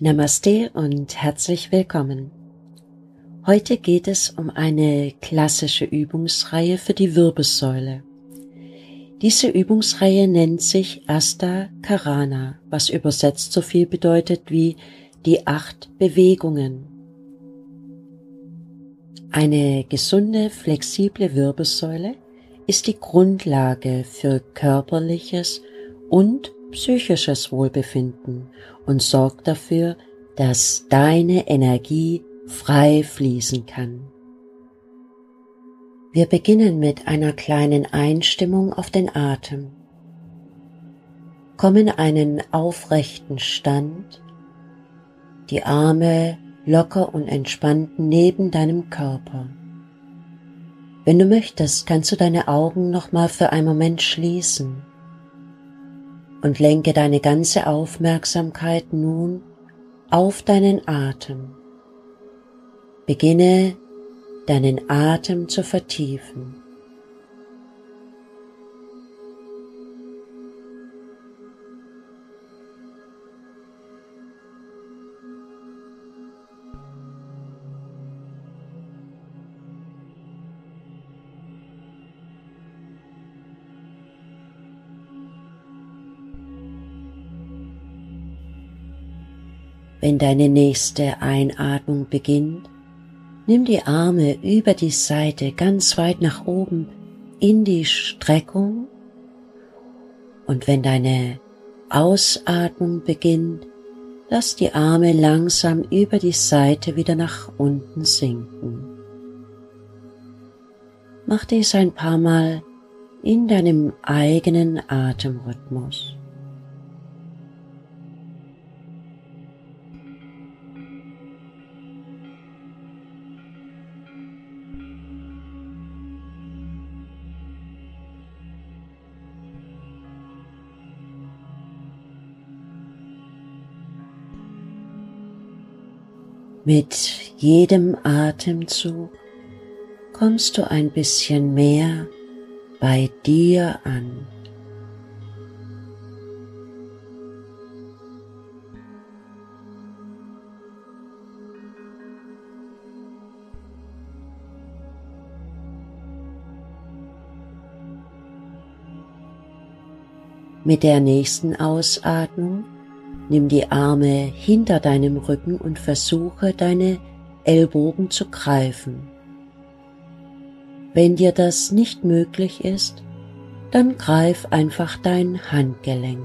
Namaste und herzlich willkommen. Heute geht es um eine klassische Übungsreihe für die Wirbelsäule. Diese Übungsreihe nennt sich Asta Karana, was übersetzt so viel bedeutet wie die acht Bewegungen. Eine gesunde, flexible Wirbelsäule ist die Grundlage für körperliches und psychisches Wohlbefinden und sorgt dafür, dass deine Energie frei fließen kann. Wir beginnen mit einer kleinen Einstimmung auf den Atem. Komm in einen aufrechten Stand, die Arme locker und entspannt neben deinem Körper. Wenn du möchtest, kannst du deine Augen nochmal für einen Moment schließen und lenke deine ganze Aufmerksamkeit nun auf deinen Atem. Beginne deinen Atem zu vertiefen. Wenn deine nächste Einatmung beginnt, nimm die Arme über die Seite ganz weit nach oben in die Streckung und wenn deine Ausatmung beginnt, lass die Arme langsam über die Seite wieder nach unten sinken. Mach dies ein paar Mal in deinem eigenen Atemrhythmus. Mit jedem Atemzug kommst du ein bisschen mehr bei dir an. Mit der nächsten Ausatmung Nimm die Arme hinter deinem Rücken und versuche deine Ellbogen zu greifen. Wenn dir das nicht möglich ist, dann greif einfach dein Handgelenk.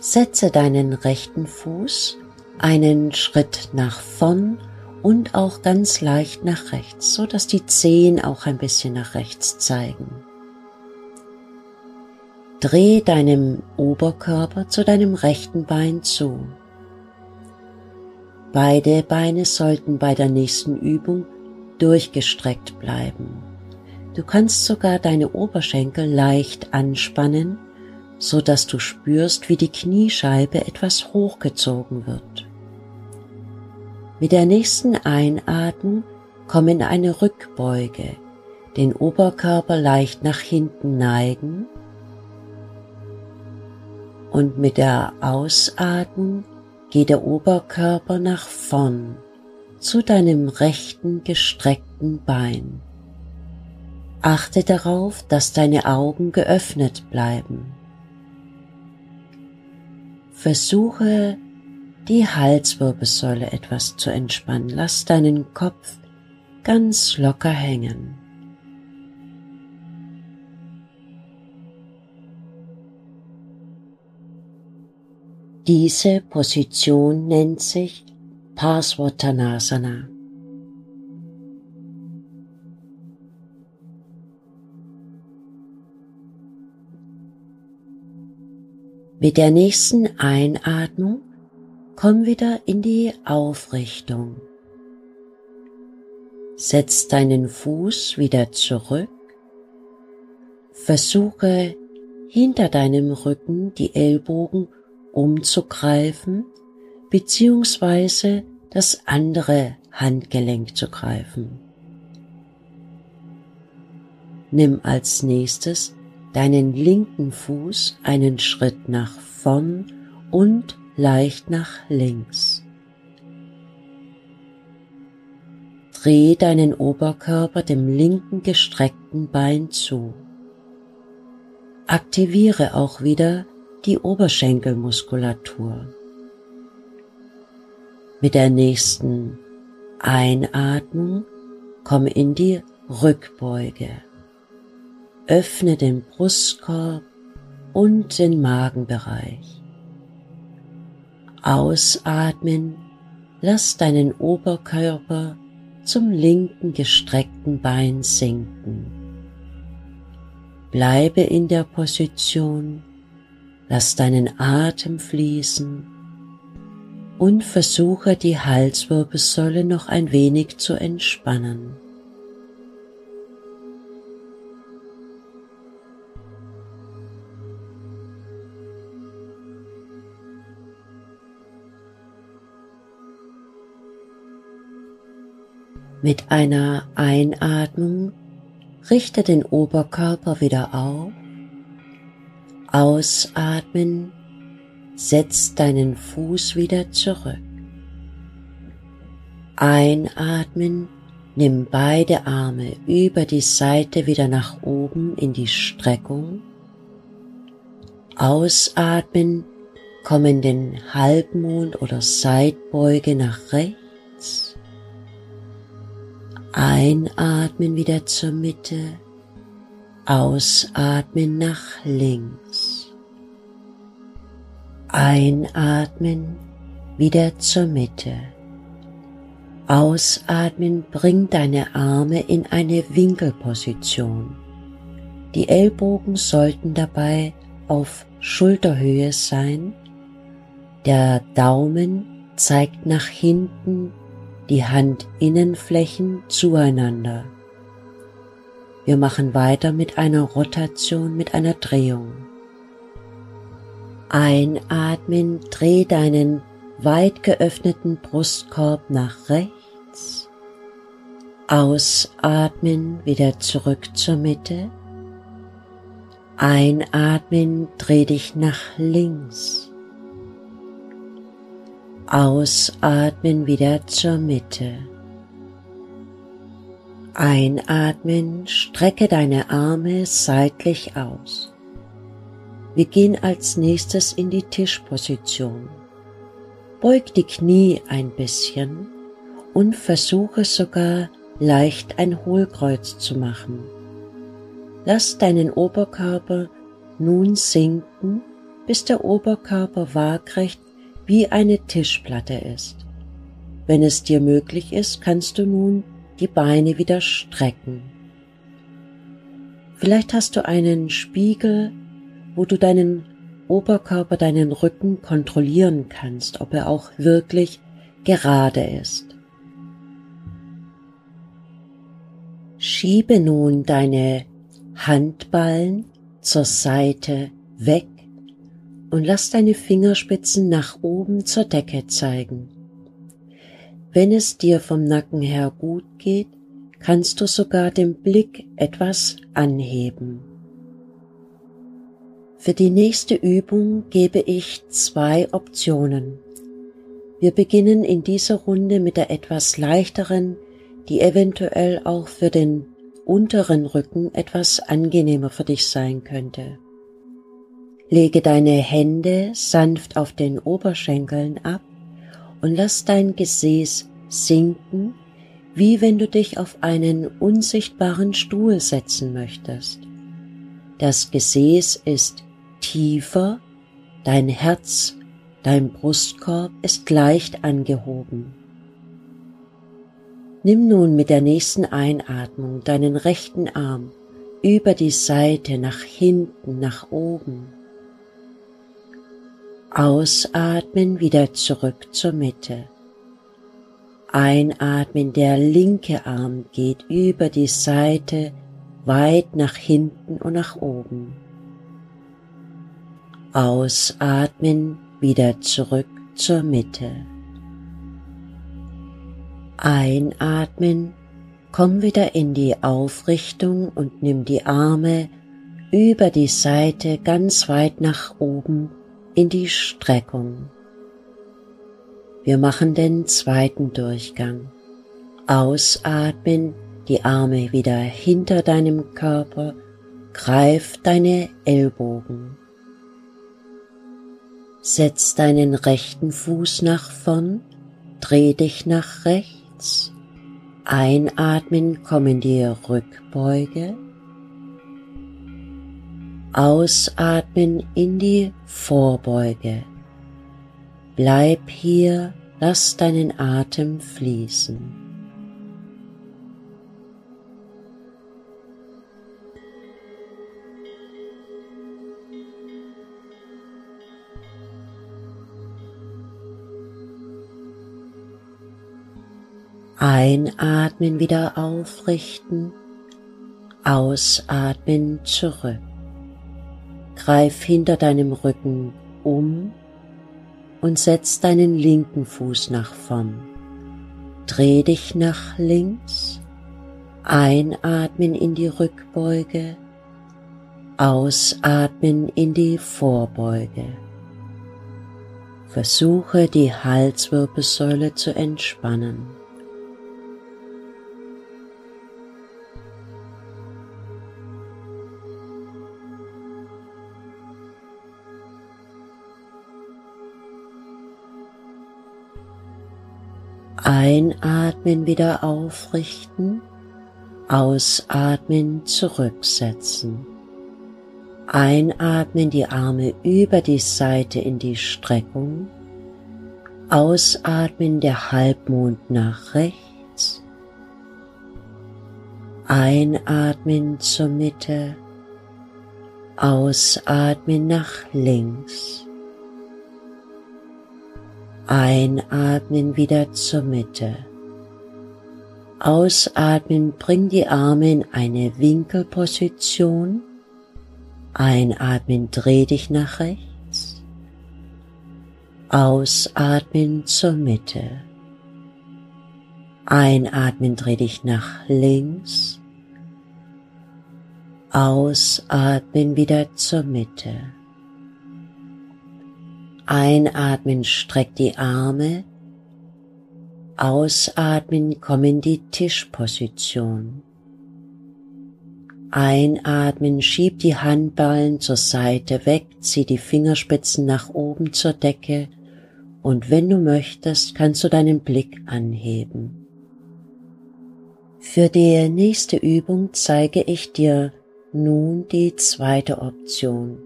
Setze deinen rechten Fuß einen Schritt nach vorn und auch ganz leicht nach rechts, so dass die Zehen auch ein bisschen nach rechts zeigen. Dreh deinem Oberkörper zu deinem rechten Bein zu. Beide Beine sollten bei der nächsten Übung durchgestreckt bleiben. Du kannst sogar deine Oberschenkel leicht anspannen, so dass du spürst, wie die Kniescheibe etwas hochgezogen wird. Mit der nächsten Einatmung komm in eine Rückbeuge, den Oberkörper leicht nach hinten neigen und mit der Ausatmung geht der Oberkörper nach vorn zu deinem rechten gestreckten Bein. Achte darauf, dass deine Augen geöffnet bleiben. Versuche die Halswirbelsäule etwas zu entspannen. Lass deinen Kopf ganz locker hängen. Diese Position nennt sich Parsvottanasana. Mit der nächsten Einatmung komm wieder in die Aufrichtung. Setz deinen Fuß wieder zurück. Versuche hinter deinem Rücken die Ellbogen umzugreifen beziehungsweise das andere Handgelenk zu greifen. Nimm als nächstes deinen linken Fuß einen Schritt nach vorn und leicht nach links. Dreh deinen Oberkörper dem linken gestreckten Bein zu. Aktiviere auch wieder die Oberschenkelmuskulatur. Mit der nächsten Einatmung komm in die Rückbeuge. Öffne den Brustkorb und den Magenbereich. Ausatmen, lass deinen Oberkörper zum linken gestreckten Bein sinken. Bleibe in der Position, lass deinen Atem fließen und versuche die Halswirbelsäule noch ein wenig zu entspannen. Mit einer Einatmung richte den Oberkörper wieder auf. Ausatmen, setz deinen Fuß wieder zurück. Einatmen, nimm beide Arme über die Seite wieder nach oben in die Streckung. Ausatmen, komm in den Halbmond oder Seitbeuge nach rechts. Einatmen wieder zur Mitte, ausatmen nach links. Einatmen wieder zur Mitte. Ausatmen bring deine Arme in eine Winkelposition. Die Ellbogen sollten dabei auf Schulterhöhe sein. Der Daumen zeigt nach hinten die Handinnenflächen zueinander. Wir machen weiter mit einer Rotation, mit einer Drehung. Einatmen, dreh deinen weit geöffneten Brustkorb nach rechts. Ausatmen, wieder zurück zur Mitte. Einatmen, dreh dich nach links. Ausatmen wieder zur Mitte. Einatmen, strecke deine Arme seitlich aus. Wir gehen als nächstes in die Tischposition. Beug die Knie ein bisschen und versuche sogar leicht ein Hohlkreuz zu machen. Lass deinen Oberkörper nun sinken, bis der Oberkörper waagrecht wie eine Tischplatte ist. Wenn es dir möglich ist, kannst du nun die Beine wieder strecken. Vielleicht hast du einen Spiegel, wo du deinen Oberkörper, deinen Rücken kontrollieren kannst, ob er auch wirklich gerade ist. Schiebe nun deine Handballen zur Seite weg und lass deine Fingerspitzen nach oben zur Decke zeigen. Wenn es dir vom Nacken her gut geht, kannst du sogar den Blick etwas anheben. Für die nächste Übung gebe ich zwei Optionen. Wir beginnen in dieser Runde mit der etwas leichteren, die eventuell auch für den unteren Rücken etwas angenehmer für dich sein könnte. Lege deine Hände sanft auf den Oberschenkeln ab und lass dein Gesäß sinken, wie wenn du dich auf einen unsichtbaren Stuhl setzen möchtest. Das Gesäß ist tiefer, dein Herz, dein Brustkorb ist leicht angehoben. Nimm nun mit der nächsten Einatmung deinen rechten Arm über die Seite nach hinten, nach oben Ausatmen wieder zurück zur Mitte. Einatmen, der linke Arm geht über die Seite weit nach hinten und nach oben. Ausatmen, wieder zurück zur Mitte. Einatmen, komm wieder in die Aufrichtung und nimm die Arme über die Seite ganz weit nach oben in die Streckung. Wir machen den zweiten Durchgang. Ausatmen, die Arme wieder hinter deinem Körper, greif deine Ellbogen. Setz deinen rechten Fuß nach vorn, dreh dich nach rechts. Einatmen, komm in die Rückbeuge. Ausatmen in die Vorbeuge. Bleib hier, lass deinen Atem fließen. Einatmen wieder aufrichten, ausatmen zurück. Greif hinter deinem Rücken um und setz deinen linken Fuß nach vorn. Dreh dich nach links, einatmen in die Rückbeuge, ausatmen in die Vorbeuge. Versuche die Halswirbelsäule zu entspannen. Einatmen wieder aufrichten, ausatmen zurücksetzen. Einatmen die Arme über die Seite in die Streckung, ausatmen der Halbmond nach rechts, einatmen zur Mitte, ausatmen nach links. Einatmen wieder zur Mitte. Ausatmen, bring die Arme in eine Winkelposition. Einatmen, dreh dich nach rechts. Ausatmen zur Mitte. Einatmen, dreh dich nach links. Ausatmen wieder zur Mitte. Einatmen, streck die Arme. Ausatmen, komm in die Tischposition. Einatmen, schieb die Handballen zur Seite weg, zieh die Fingerspitzen nach oben zur Decke und wenn du möchtest, kannst du deinen Blick anheben. Für die nächste Übung zeige ich dir nun die zweite Option.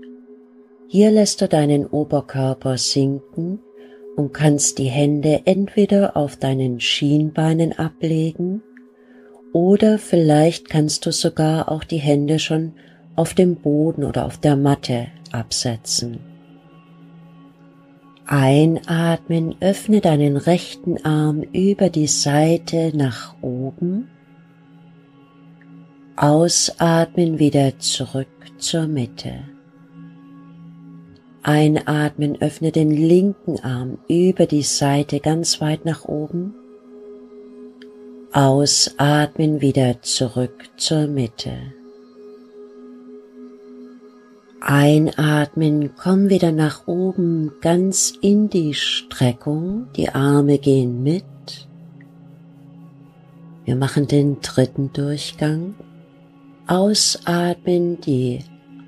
Hier lässt du deinen Oberkörper sinken und kannst die Hände entweder auf deinen Schienbeinen ablegen oder vielleicht kannst du sogar auch die Hände schon auf dem Boden oder auf der Matte absetzen. Einatmen, öffne deinen rechten Arm über die Seite nach oben. Ausatmen wieder zurück zur Mitte. Einatmen, öffne den linken Arm über die Seite ganz weit nach oben. Ausatmen wieder zurück zur Mitte. Einatmen, komm wieder nach oben, ganz in die Streckung, die Arme gehen mit. Wir machen den dritten Durchgang. Ausatmen, die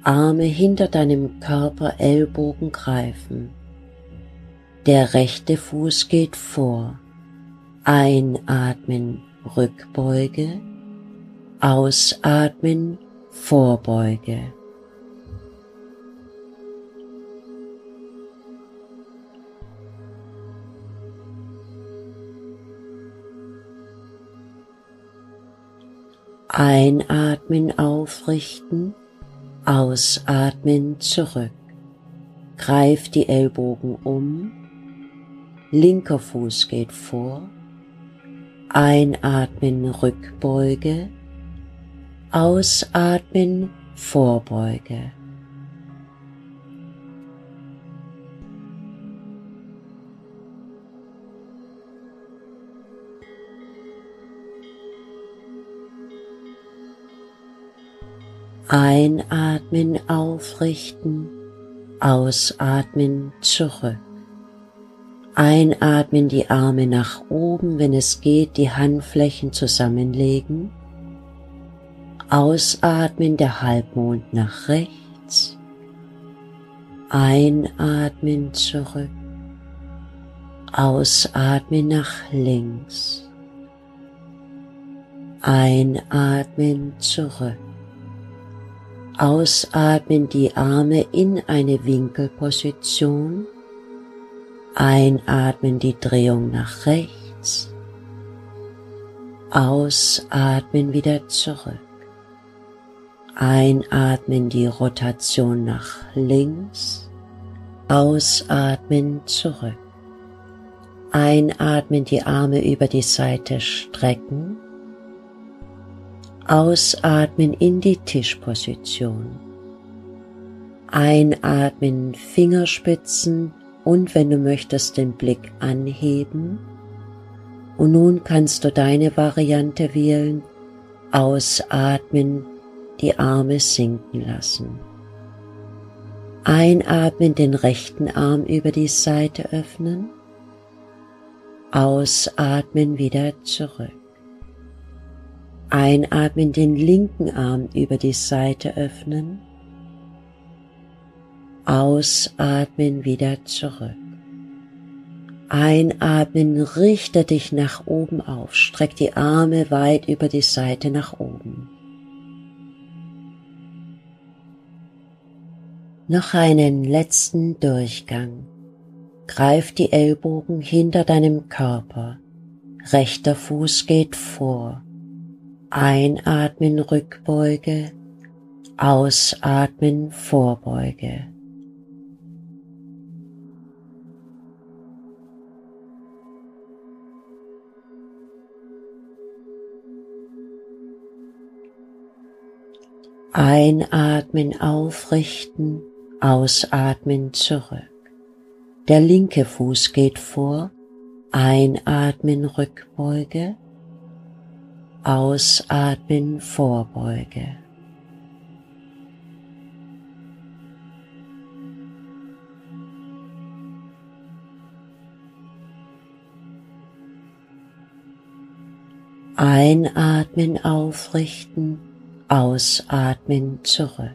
Arme hinter deinem Körper, Ellbogen greifen. Der rechte Fuß geht vor. Einatmen, Rückbeuge. Ausatmen, Vorbeuge. Einatmen, aufrichten. Ausatmen zurück. Greif die Ellbogen um. Linker Fuß geht vor. Einatmen Rückbeuge. Ausatmen Vorbeuge. Einatmen aufrichten, ausatmen zurück. Einatmen die Arme nach oben, wenn es geht, die Handflächen zusammenlegen. Ausatmen der Halbmond nach rechts. Einatmen zurück. Ausatmen nach links. Einatmen zurück. Ausatmen die Arme in eine Winkelposition Einatmen die Drehung nach rechts. Ausatmen wieder zurück. Einatmen die Rotation nach links. Ausatmen zurück. Einatmen die Arme über die Seite strecken. Ausatmen in die Tischposition. Einatmen Fingerspitzen und wenn du möchtest den Blick anheben. Und nun kannst du deine Variante wählen, ausatmen, die Arme sinken lassen. Einatmen, den rechten Arm über die Seite öffnen. Ausatmen wieder zurück. Einatmen, den linken Arm über die Seite öffnen Ausatmen wieder zurück. Einatmen, richte dich nach oben auf, streck die Arme weit über die Seite nach oben. Noch einen letzten Durchgang. Greif die Ellbogen hinter deinem Körper. Rechter Fuß geht vor. Einatmen Rückbeuge. Ausatmen Vorbeuge. Einatmen aufrichten, ausatmen zurück. Der linke Fuß geht vor, einatmen Rückbeuge, ausatmen Vorbeuge. Einatmen aufrichten, Ausatmen zurück.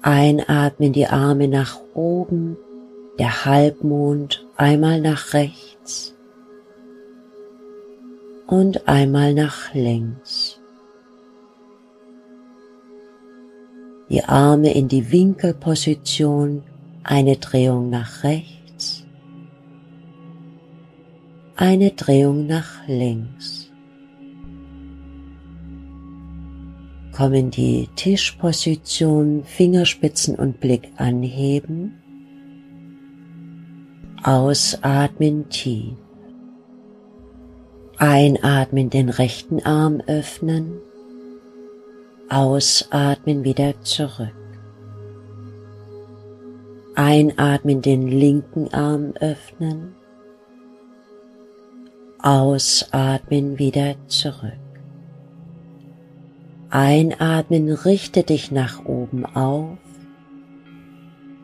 Einatmen die Arme nach oben, der Halbmond einmal nach rechts und einmal nach links. Die Arme in die Winkelposition, eine Drehung nach rechts, eine Drehung nach links. kommen die Tischposition, Fingerspitzen und Blick anheben. Ausatmen tief. Einatmen, den rechten Arm öffnen. Ausatmen wieder zurück. Einatmen, den linken Arm öffnen. Ausatmen wieder zurück. Einatmen, richte dich nach oben auf.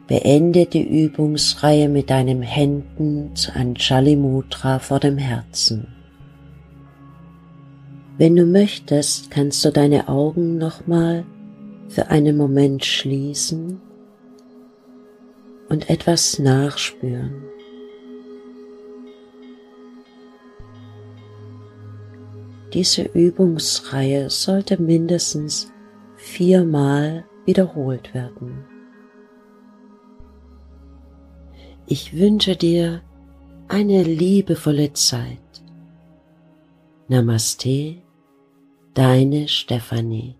Beende die Übungsreihe mit deinen Händen zu Anjali Mudra vor dem Herzen. Wenn du möchtest, kannst du deine Augen nochmal für einen Moment schließen und etwas nachspüren. Diese Übungsreihe sollte mindestens viermal wiederholt werden. Ich wünsche dir eine liebevolle Zeit. Namaste, deine Stefanie.